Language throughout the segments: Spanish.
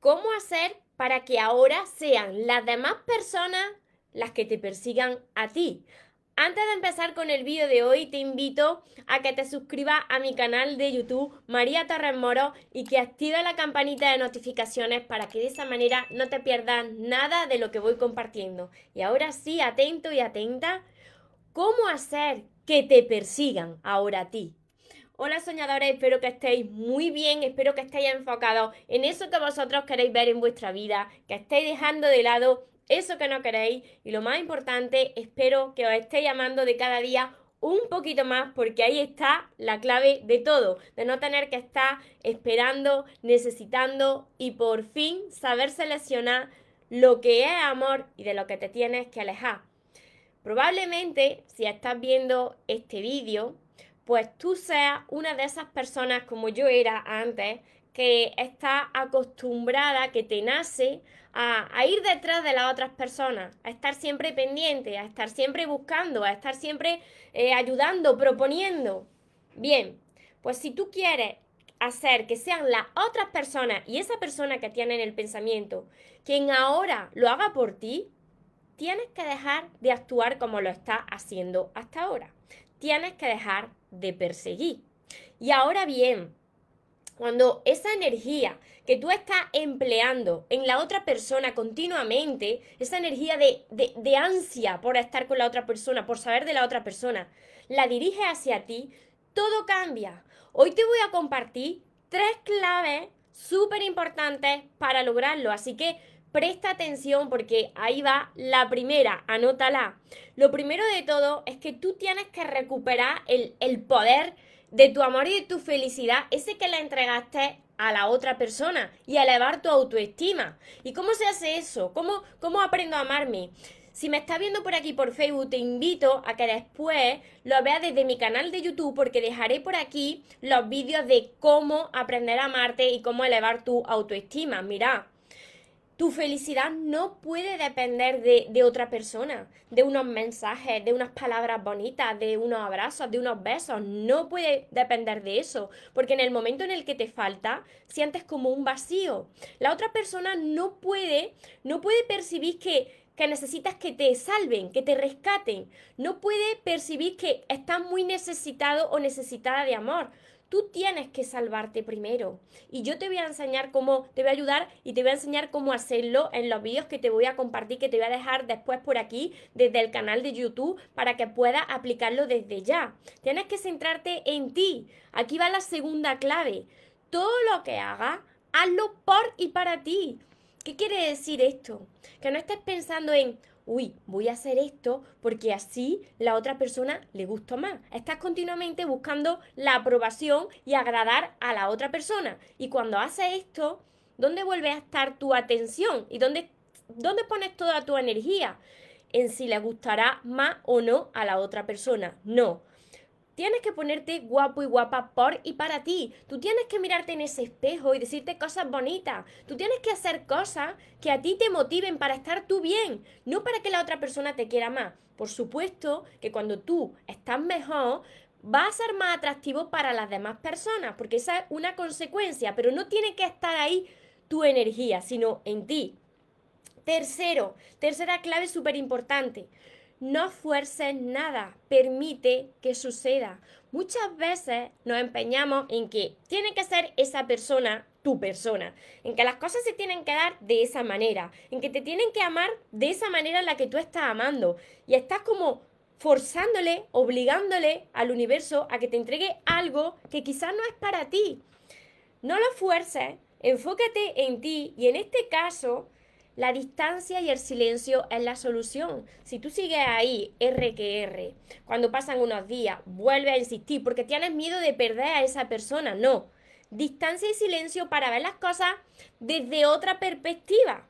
¿Cómo hacer para que ahora sean las demás personas las que te persigan a ti? Antes de empezar con el vídeo de hoy, te invito a que te suscribas a mi canal de YouTube María Torres Moro y que actives la campanita de notificaciones para que de esa manera no te pierdas nada de lo que voy compartiendo. Y ahora sí, atento y atenta, ¿cómo hacer que te persigan ahora a ti? Hola soñadores, espero que estéis muy bien, espero que estéis enfocados en eso que vosotros queréis ver en vuestra vida, que estéis dejando de lado eso que no queréis y lo más importante, espero que os estéis llamando de cada día un poquito más porque ahí está la clave de todo, de no tener que estar esperando, necesitando y por fin saber seleccionar lo que es amor y de lo que te tienes que alejar. Probablemente si estás viendo este vídeo, pues tú seas una de esas personas como yo era antes, que está acostumbrada, que te nace a, ir detrás de las otras personas, a estar siempre pendiente, a estar siempre buscando, a estar siempre eh, ayudando, proponiendo. Bien, pues si tú quieres hacer que sean las otras personas y esa persona que tiene en el pensamiento quien ahora lo haga por ti, tienes que dejar de actuar como lo estás haciendo hasta ahora. Tienes que dejar de perseguir. Y ahora bien, cuando esa energía que tú estás empleando en la otra persona continuamente, esa energía de, de, ansia por estar con la otra persona, por saber de la otra persona, la dirige hacia ti, todo cambia. Hoy te voy a compartir tres claves súper importantes para lograrlo, así que presta atención porque ahí va la primera, anótala. Lo primero de todo es que tú tienes que recuperar el, el poder de tu amor y de tu felicidad, ese que le entregaste a la otra persona y elevar tu autoestima. ¿Y cómo se hace eso? ¿Cómo, cómo aprendo a amarme? Si me estás viendo por aquí por Facebook, te invito a que después lo veas desde mi canal de YouTube porque dejaré por aquí los vídeos de cómo aprender a amarte y cómo elevar tu autoestima. Mira, tu felicidad no puede depender de, otra persona, de unos mensajes, de unas palabras bonitas, de unos abrazos, de unos besos. No puede depender de eso, porque en el momento en el que te falta, sientes como un vacío. La otra persona no puede, no puede percibir que, que necesitas que te salven, que te rescaten. No puede percibir que estás muy necesitado o necesitada de amor. Tú tienes que salvarte primero. Y yo te voy a enseñar cómo, te voy a ayudar y te voy a enseñar cómo hacerlo en los vídeos que te voy a compartir, que te voy a dejar después por aquí, desde el canal de YouTube, para que puedas aplicarlo desde ya. Tienes que centrarte en ti. Aquí va la segunda clave. Todo lo que hagas, hazlo por y para ti. ¿Qué quiere decir esto? Que no estés pensando en, uy, voy a hacer esto porque así la otra persona le gustó más. Estás continuamente buscando la aprobación y agradar a la otra persona. Y cuando haces esto, ¿dónde vuelve a estar tu atención? ¿Y dónde, dónde pones toda tu energía? En si le gustará más o no a la otra persona. No. Tienes que ponerte guapo y guapa por y para ti. Tú tienes que mirarte en ese espejo y decirte cosas bonitas. Tú tienes que hacer cosas que a ti te motiven para estar tú bien, no para que la otra persona te quiera más. Por supuesto que cuando tú estás mejor, va a ser más atractivo para las demás personas, porque esa es una consecuencia, pero no tiene que estar ahí tu energía, sino en ti. Tercero, tercera clave súper importante. No fuerces nada, permite que suceda. Muchas veces nos empeñamos en que tiene que ser esa persona tu persona, en que las cosas se tienen que dar de esa manera, en que te tienen que amar de esa manera en la que tú estás amando. Y estás como forzándole, obligándole al universo a que te entregue algo que quizás no es para ti. No lo fuerces, enfócate en ti y en este caso la distancia y el silencio es la solución. Si tú sigues ahí, R que R, cuando pasan unos días, vuelve a insistir porque tienes miedo de perder a esa persona. No. Distancia y silencio para ver las cosas desde otra perspectiva.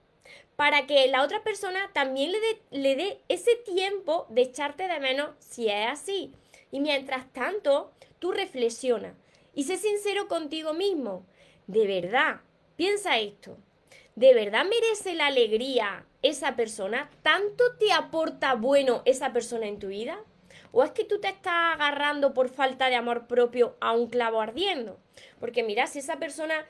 Para que la otra persona también le dé, ese tiempo de echarte de menos si es así. Y mientras tanto, tú reflexiona y sé sincero contigo mismo. De verdad, piensa esto. ¿De verdad merece la alegría esa persona? ¿Tanto te aporta bueno esa persona en tu vida? ¿O es que tú te estás agarrando por falta de amor propio a un clavo ardiendo? Porque mira, si esa persona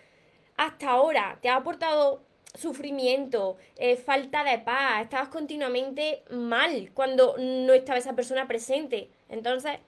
hasta ahora te ha aportado sufrimiento, eh, falta de paz, estabas continuamente mal cuando no estaba esa persona presente. Entonces,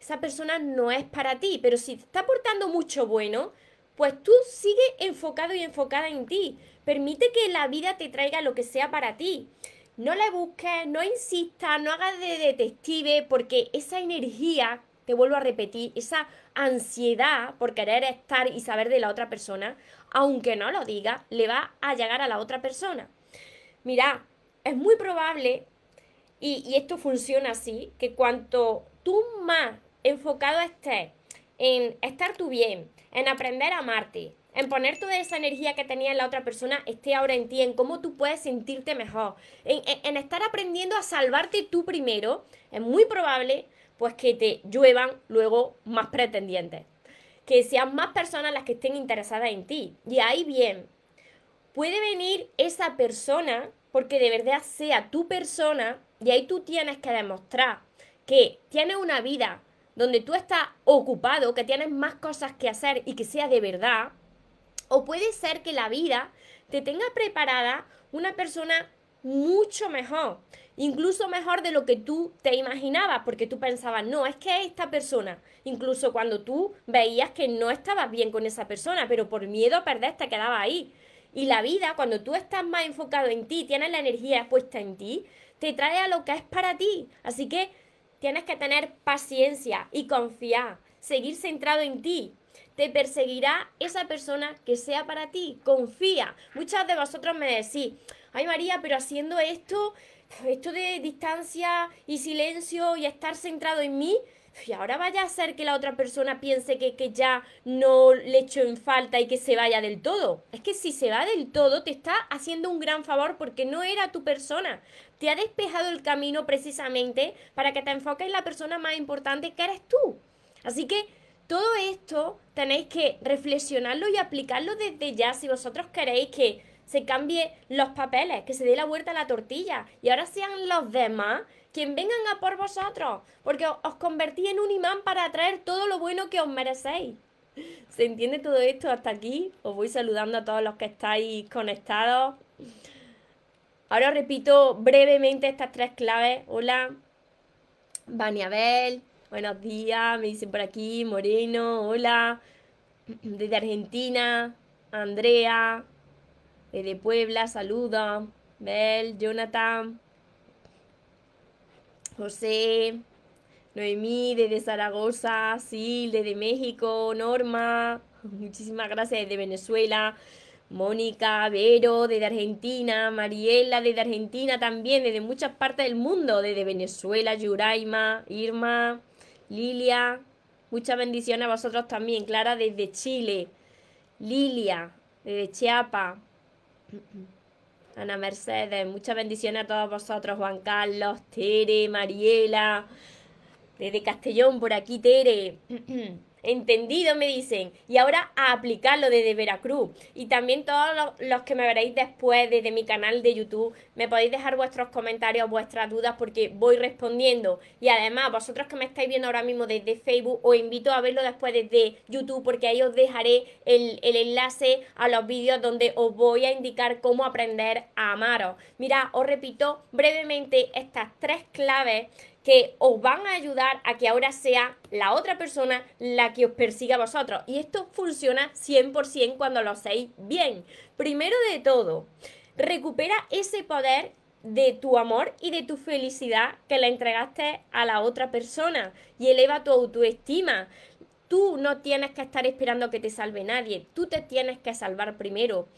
esa persona no es para ti, pero si te está aportando mucho bueno, pues tú sigue enfocado y enfocada en ti. Permite que la vida te traiga lo que sea para ti. No le busques, no insistas, no hagas de detective, porque esa energía, te vuelvo a repetir, esa ansiedad por querer estar y saber de la otra persona, aunque no lo diga, le va a llegar a la otra persona. Mira, es muy probable, y, y esto funciona así, que cuanto tú más enfocado estés en estar tú bien, en aprender a amarte, en poner toda esa energía que tenía en la otra persona esté ahora en ti, en cómo tú puedes sentirte mejor, en, estar aprendiendo a salvarte tú primero, es muy probable pues que te lluevan luego más pretendientes, que sean más personas las que estén interesadas en ti. Y ahí bien, puede venir esa persona porque de verdad sea tu persona y ahí tú tienes que demostrar que tienes una vida donde tú estás ocupado, que tienes más cosas que hacer y que sea de verdad, o puede ser que la vida te tenga preparada una persona mucho mejor, incluso mejor de lo que tú te imaginabas, porque tú pensabas, no, es que esta persona, incluso cuando tú veías que no estabas bien con esa persona, pero por miedo a perder te quedaba ahí. Y la vida, cuando tú estás más enfocado en ti, tienes la energía puesta en ti, te trae a lo que es para ti. Así que Tienes que tener paciencia y confiar, seguir centrado en ti. Te perseguirá esa persona que sea para ti. Confía. Muchas de vosotros me decís, ay María, pero haciendo esto, esto de distancia y silencio y estar centrado en mí, y ahora vaya a ser que la otra persona piense que, que, ya no le echo en falta y que se vaya del todo. Es que si se va del todo, te está haciendo un gran favor porque no era tu persona. Te ha despejado el camino precisamente para que te enfoques en la persona más importante que eres tú. Así que todo esto tenéis que reflexionarlo y aplicarlo desde ya si vosotros queréis que se cambie los papeles, que se dé la vuelta a la tortilla y ahora sean los demás quien vengan a por vosotros, porque os convertí en un imán para atraer todo lo bueno que os merecéis. ¿Se entiende todo esto hasta aquí? Os voy saludando a todos los que estáis conectados. Ahora repito brevemente estas tres claves. Hola, Baniabel, buenos días, me dicen por aquí, Moreno, hola, desde Argentina, Andrea, desde Puebla, saludos, Bel, Jonathan, José, Noemí desde Zaragoza, Sil desde México, Norma, muchísimas gracias desde Venezuela, Mónica, Vero desde Argentina, Mariela desde Argentina también, desde muchas partes del mundo, desde Venezuela, Yuraima, Irma, Lilia, muchas bendiciones a vosotros también, Clara desde Chile, Lilia desde Chiapas. Ana Mercedes, muchas bendiciones a todos vosotros, Juan Carlos, Tere, Mariela, desde Castellón, por aquí Tere. Entendido, me dicen. Y ahora a aplicarlo desde Veracruz. Y también todos los, que me veréis después desde mi canal de YouTube, me podéis dejar vuestros comentarios, vuestras dudas, porque voy respondiendo. Y además, vosotros que me estáis viendo ahora mismo desde Facebook, os invito a verlo después desde YouTube, porque ahí os dejaré el, el enlace a los vídeos donde os voy a indicar cómo aprender a amaros. Mira, os repito brevemente estas tres claves que os van a ayudar a que ahora sea la otra persona la que os persiga a vosotros. Y esto funciona 100% cuando lo hacéis bien. Primero de todo, recupera ese poder de tu amor y de tu felicidad que le entregaste a la otra persona y eleva tu autoestima. Tú no tienes que estar esperando que te salve nadie, tú te tienes que salvar primero.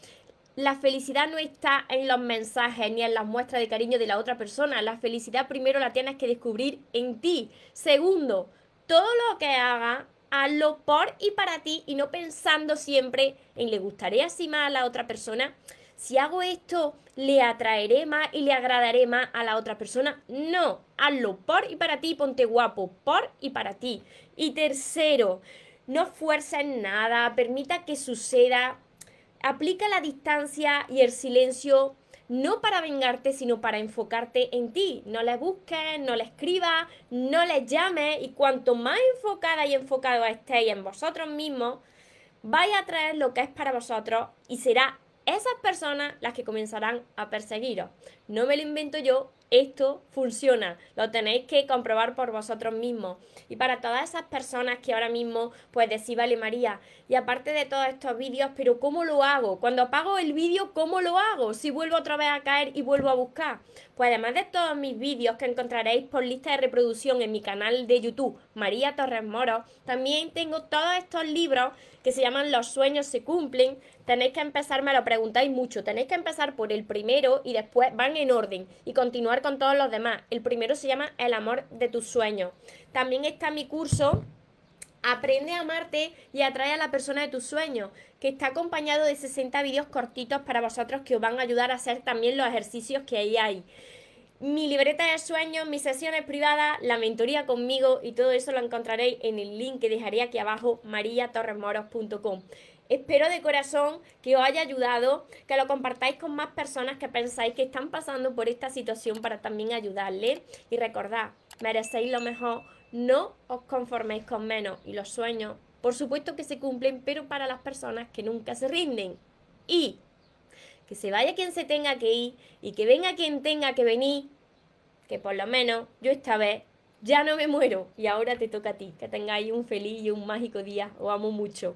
La felicidad no está en los mensajes ni en las muestras de cariño de la otra persona. La felicidad primero la tienes que descubrir en ti. Segundo, todo lo que hagas, hazlo por y para ti y no pensando siempre en le gustaré así más a la otra persona. Si hago esto, le atraeré más y le agradaré más a la otra persona. No, hazlo por y para ti, ponte guapo, por y para ti. Y tercero, no fuerces nada, permita que suceda Aplica la distancia y el silencio no para vengarte, sino para enfocarte en ti. No le busques, no le escribas, no le llames y cuanto más enfocada y enfocado estéis en vosotros mismos, vais a traer lo que es para vosotros y será esas personas las que comenzarán a perseguiros. No me lo invento yo, esto funciona, lo tenéis que comprobar por vosotros mismos. Y para todas esas personas que ahora mismo, pues decís, vale María, y aparte de todos estos vídeos, pero ¿cómo lo hago? Cuando apago el vídeo, ¿cómo lo hago? Si vuelvo otra vez a caer y vuelvo a buscar. Pues además de todos mis vídeos que encontraréis por lista de reproducción en mi canal de YouTube, María Torres Moro, también tengo todos estos libros que se llaman Los sueños se cumplen. Tenéis que empezar, me lo preguntáis mucho, tenéis que empezar por el primero y después van en orden y continuar con todos los demás. El primero se llama El amor de tus sueños. También está mi curso Aprende a amarte y atrae a la persona de tus sueños, que está acompañado de 60 vídeos cortitos para vosotros que os van a ayudar a hacer también los ejercicios que ahí hay. Mi libreta de sueños, mis sesiones privadas, la mentoría conmigo y todo eso lo encontraréis en el link que dejaré aquí abajo, mariatorremoros.com. Espero de corazón que os haya ayudado, que lo compartáis con más personas que pensáis que están pasando por esta situación para también ayudarles. Y recordad, merecéis lo mejor, no os conforméis con menos. Y los sueños, por supuesto que se cumplen, pero para las personas que nunca se rinden. Y que se vaya quien se tenga que ir y que venga quien tenga que venir, que por lo menos yo esta vez ya no me muero y ahora te toca a ti. Que tengáis un feliz y un mágico día. Os amo mucho.